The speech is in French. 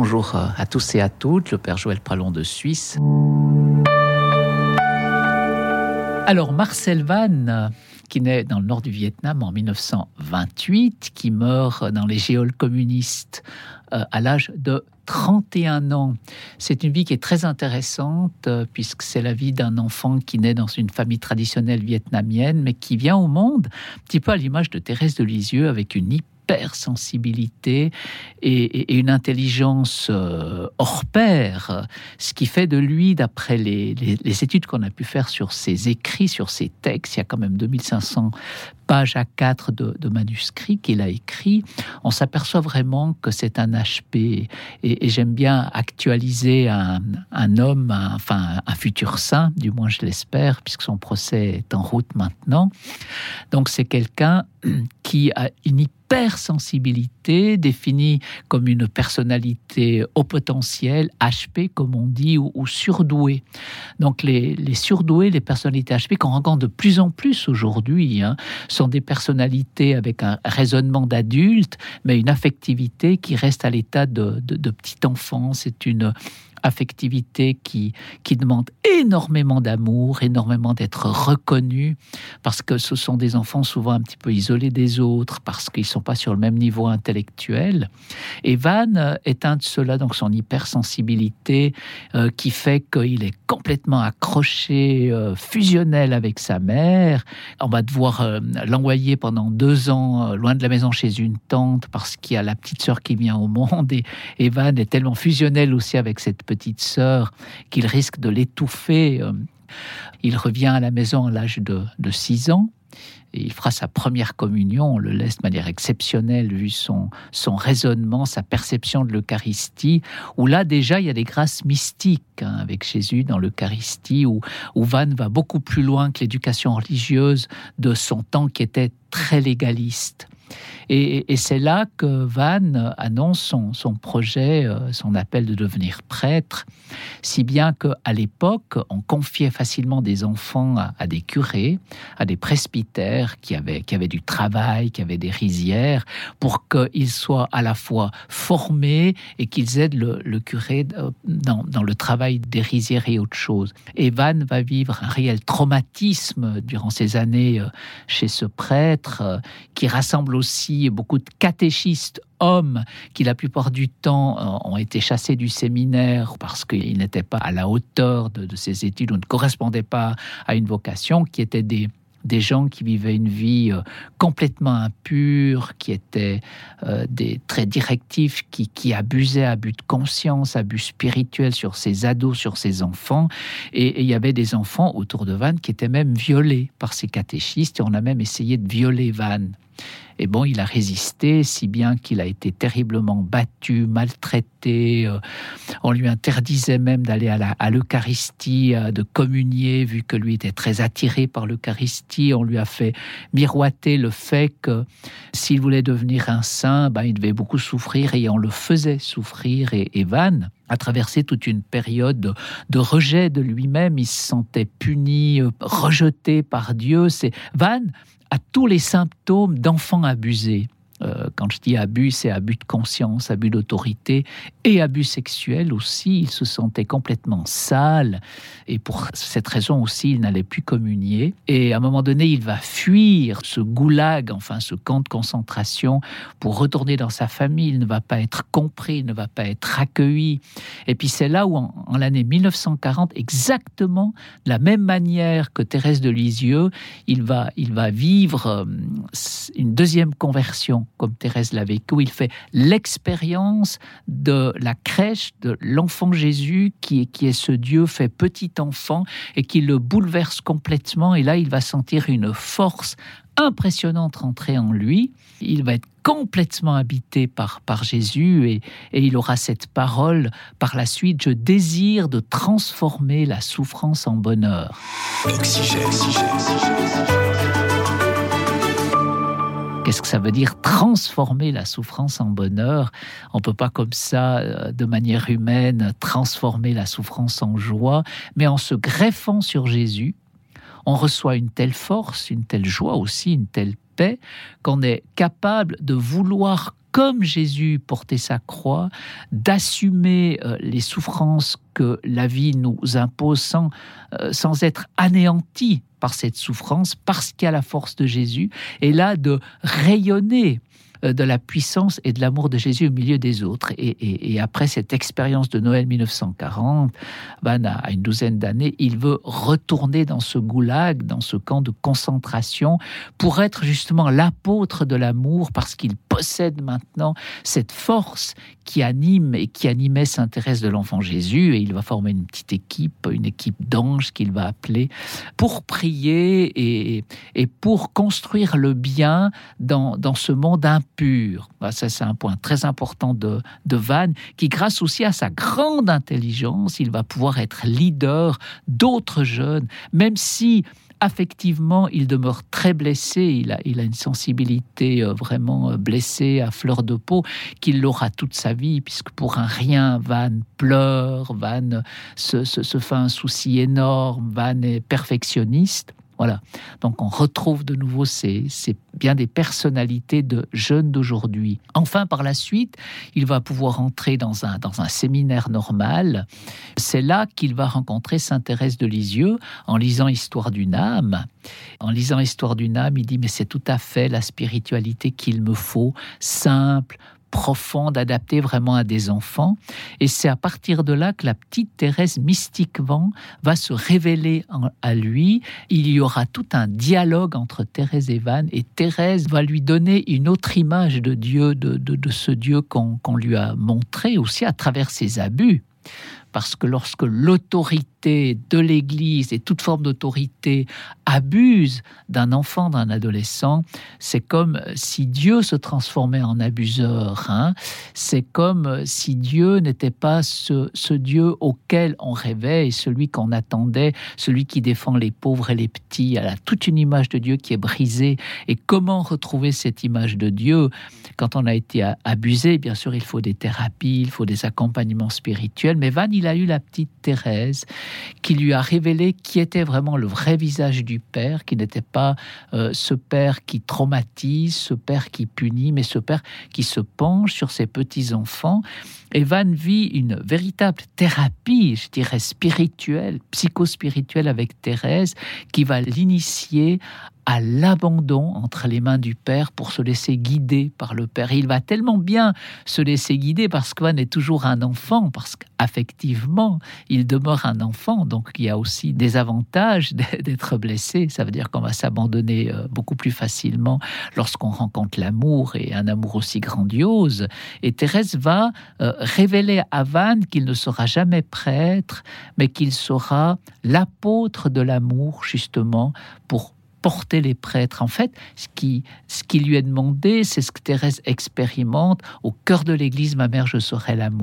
Bonjour euh, à tous et à toutes, le Père Joël Pralon de Suisse. Alors Marcel Van, qui naît dans le nord du Vietnam en 1928, qui meurt dans les géoles communistes euh, à l'âge de 31 ans. C'est une vie qui est très intéressante euh, puisque c'est la vie d'un enfant qui naît dans une famille traditionnelle vietnamienne mais qui vient au monde un petit peu à l'image de Thérèse de Lisieux avec une hypersensibilité et, une intelligence euh, hors pair, ce qui fait de lui, d'après les, les, études qu'on a pu faire sur ses écrits, sur ses textes, il y a quand même 2500 page à 4 de, manuscrits qu'il a écrit, on s'aperçoit vraiment que c'est un HP. Et, j'aime bien actualiser un, homme, enfin un futur saint, du moins je l'espère, puisque son procès est en route maintenant. Donc c'est quelqu'un qui a une hypersensibilité définie comme une personnalité au potentiel, HP comme on dit, ou, surdoué. Donc les, surdoués, les personnalités HP qu'on rencontre de plus en plus aujourd'hui, hein, sont des personnalités avec un raisonnement d'adulte, mais une affectivité qui reste à l'état de, de petit enfant. C'est une affectivité qui, qui demande énormément d'amour, énormément d'être reconnu, parce que ce sont des enfants souvent un petit peu isolés des autres, parce qu'ils ne sont pas sur le même niveau intellectuel. Et Van est un de ceux-là, donc son hypersensibilité, euh, qui fait qu'il est complètement accroché, euh, fusionnel avec sa mère. On va devoir euh, l'envoyer pendant deux ans loin de la maison chez une tante, parce qu'il y a la petite sœur qui vient au monde, et, et Van est tellement fusionnel aussi avec cette petite sœur qu'il risque de l'étouffer. Euh, il revient à la maison à l'âge de, 6 ans. Et il fera sa première communion, on le laisse de manière exceptionnelle vu son, son raisonnement, sa perception de l'Eucharistie, où là déjà il y a des grâces mystiques hein, avec Jésus dans l'Eucharistie, où, où Van va beaucoup plus loin que l'éducation religieuse de son temps qui était très légaliste. Et, c'est là que Van annonce son, projet, euh, son appel de devenir prêtre, si bien qu'à l'époque, on confiait facilement des enfants à, des curés, à des presbytères qui avaient, du travail, qui avaient des rizières, pour qu'ils soient à la fois formés et qu'ils aident le, curé euh, dans, dans, le travail des rizières et autre chose. Et Van va vivre un réel traumatisme durant ces années euh, chez ce prêtre, qui rassemble aussi beaucoup de catéchistes hommes qui la plupart du temps euh, ont été chassés du séminaire parce qu'ils n'étaient pas à la hauteur de, de ces études ou ne correspondaient pas à une vocation, qui étaient des, des gens qui vivaient une vie euh, complètement impure, qui étaient euh, des très directifs, qui, qui abusaient à but de conscience, à but spirituel sur ces ados, sur ces enfants. Et, il y avait des enfants autour de Van qui étaient même violés par ces catéchistes, et on a même essayé de violer Van. Et bon, il a résisté, si bien qu'il a été terriblement battu, maltraité. Euh, on lui interdisait même d'aller à l'Eucharistie, euh, de communier, vu que lui était très attiré par l'Eucharistie. On lui a fait miroiter le fait que s'il voulait devenir un saint, ben, il devait beaucoup souffrir et on le faisait souffrir. Et, et a traversé toute une période de, rejet de lui-même. Il se sentait puni, euh, rejeté par Dieu. C'est Van à tous les symptômes d'enfants abusés. Euh, quand je dis abus, c'est abus de conscience, abus d'autorité et abus sexuel aussi. Il se sentait complètement sale et pour cette raison aussi, il n'allait plus communier. Et à un moment donné, il va fuir ce goulag, enfin ce camp de concentration, pour retourner dans sa famille. Il ne va pas être compris, il ne va pas être accueilli. Et puis c'est là où, en, l'année 1940, exactement de la même manière que Thérèse de Lisieux, il va, il va vivre euh, une deuxième conversion comme Thérèse l'a vécu, il fait l'expérience de la crèche de l'enfant Jésus qui est, ce Dieu fait petit enfant et qui le bouleverse complètement. Et là, il va sentir une force impressionnante rentrer en lui. Il va être complètement habité par, Jésus et, il aura cette parole par la suite, je désire de transformer la souffrance en bonheur. Qu'est-ce ça veut dire transformer la souffrance en bonheur. On peut pas comme ça, euh, de manière humaine, transformer la souffrance en joie, mais en se greffant sur Jésus, on reçoit une telle force, une telle joie aussi, une telle paix, qu'on est capable de vouloir comme Jésus portait sa croix, d'assumer euh, les souffrances que la vie nous impose sans, euh, sans être anéanti par cette souffrance, parce qu'il y a la force de Jésus, et là de rayonner de la puissance et de l'amour de Jésus au milieu des autres. Et, après cette expérience de Noël 1940, Van a une douzaine d'années, il veut retourner dans ce goulag, dans ce camp de concentration, pour être justement l'apôtre de l'amour, parce qu'il possède maintenant cette force qui anime et qui animait Saint Thérèse de l'Enfant Jésus. Et il va former une petite équipe, une équipe d'anges qu'il va appeler, pour prier et, pour construire le bien dans, dans ce monde impur pur. Bah, ça, c'est un point très important de, de Van, qui, grâce aussi à sa grande intelligence, il va pouvoir être leader d'autres jeunes, même si affectivement, il demeure très blessé. Il a, une sensibilité euh, vraiment euh, blessée à fleur de peau qu'il l'aura toute sa vie, puisque pour un rien, Van pleure, Van se, se fait un souci énorme, Van est perfectionniste. Voilà. Donc on retrouve de nouveau ces, bien des personnalités de jeunes d'aujourd'hui. Enfin, par la suite, il va pouvoir entrer dans un, dans un séminaire normal. C'est là qu'il va rencontrer Sainte Thérèse de Lisieux en lisant Histoire d'une âme. En lisant Histoire d'une âme, il dit mais c'est tout à fait la spiritualité qu'il me faut, simple, profonde, adaptée vraiment à des enfants. Et c'est à partir de là que la petite Thérèse, mystiquement, va se révéler à lui. Il y aura tout un dialogue entre Thérèse et Van, et Thérèse va lui donner une autre image de Dieu, de, de, ce Dieu qu'on lui a montré aussi à travers ses abus parce que lorsque l'autorité de l'Église et toute forme d'autorité abuse d'un enfant, d'un adolescent, c'est comme si Dieu se transformait en abuseur. Hein. C'est comme si Dieu n'était pas ce, Dieu auquel on rêvait celui qu'on attendait, celui qui défend les pauvres et les petits. Elle a toute une image de Dieu qui est brisée. Et comment retrouver cette image de Dieu quand on a été abusé? Bien sûr, il faut des thérapies, il faut des accompagnements spirituels, mais Van, il a eu la petite Thérèse qui lui a révélé qui était vraiment le vrai visage du père, qui n'était pas euh, ce père qui traumatise, ce père qui punit, mais ce père qui se penche sur ses petits-enfants. Et Van vit une véritable thérapie, je dirais spirituelle, psychospirituelle avec Thérèse, qui va l'initier à l'abandon entre les mains du Père pour se laisser guider par le Père. il va tellement bien se laisser guider parce que Van est toujours un enfant, parce qu'affectivement, il demeure un enfant. Donc il y a aussi des avantages d'être blessé. Ça veut dire qu'on va s'abandonner euh, beaucoup plus facilement lorsqu'on rencontre l'amour et un amour aussi grandiose. Et Thérèse va euh, révéler à Van qu'il ne sera jamais prêtre, mais qu'il sera l'apôtre de l'amour, justement, pour porter les prêtres. En fait, ce qui, ce qui lui est demandé, c'est ce que Thérèse expérimente. Au cœur de l'Église, ma mère, je serai l'amour.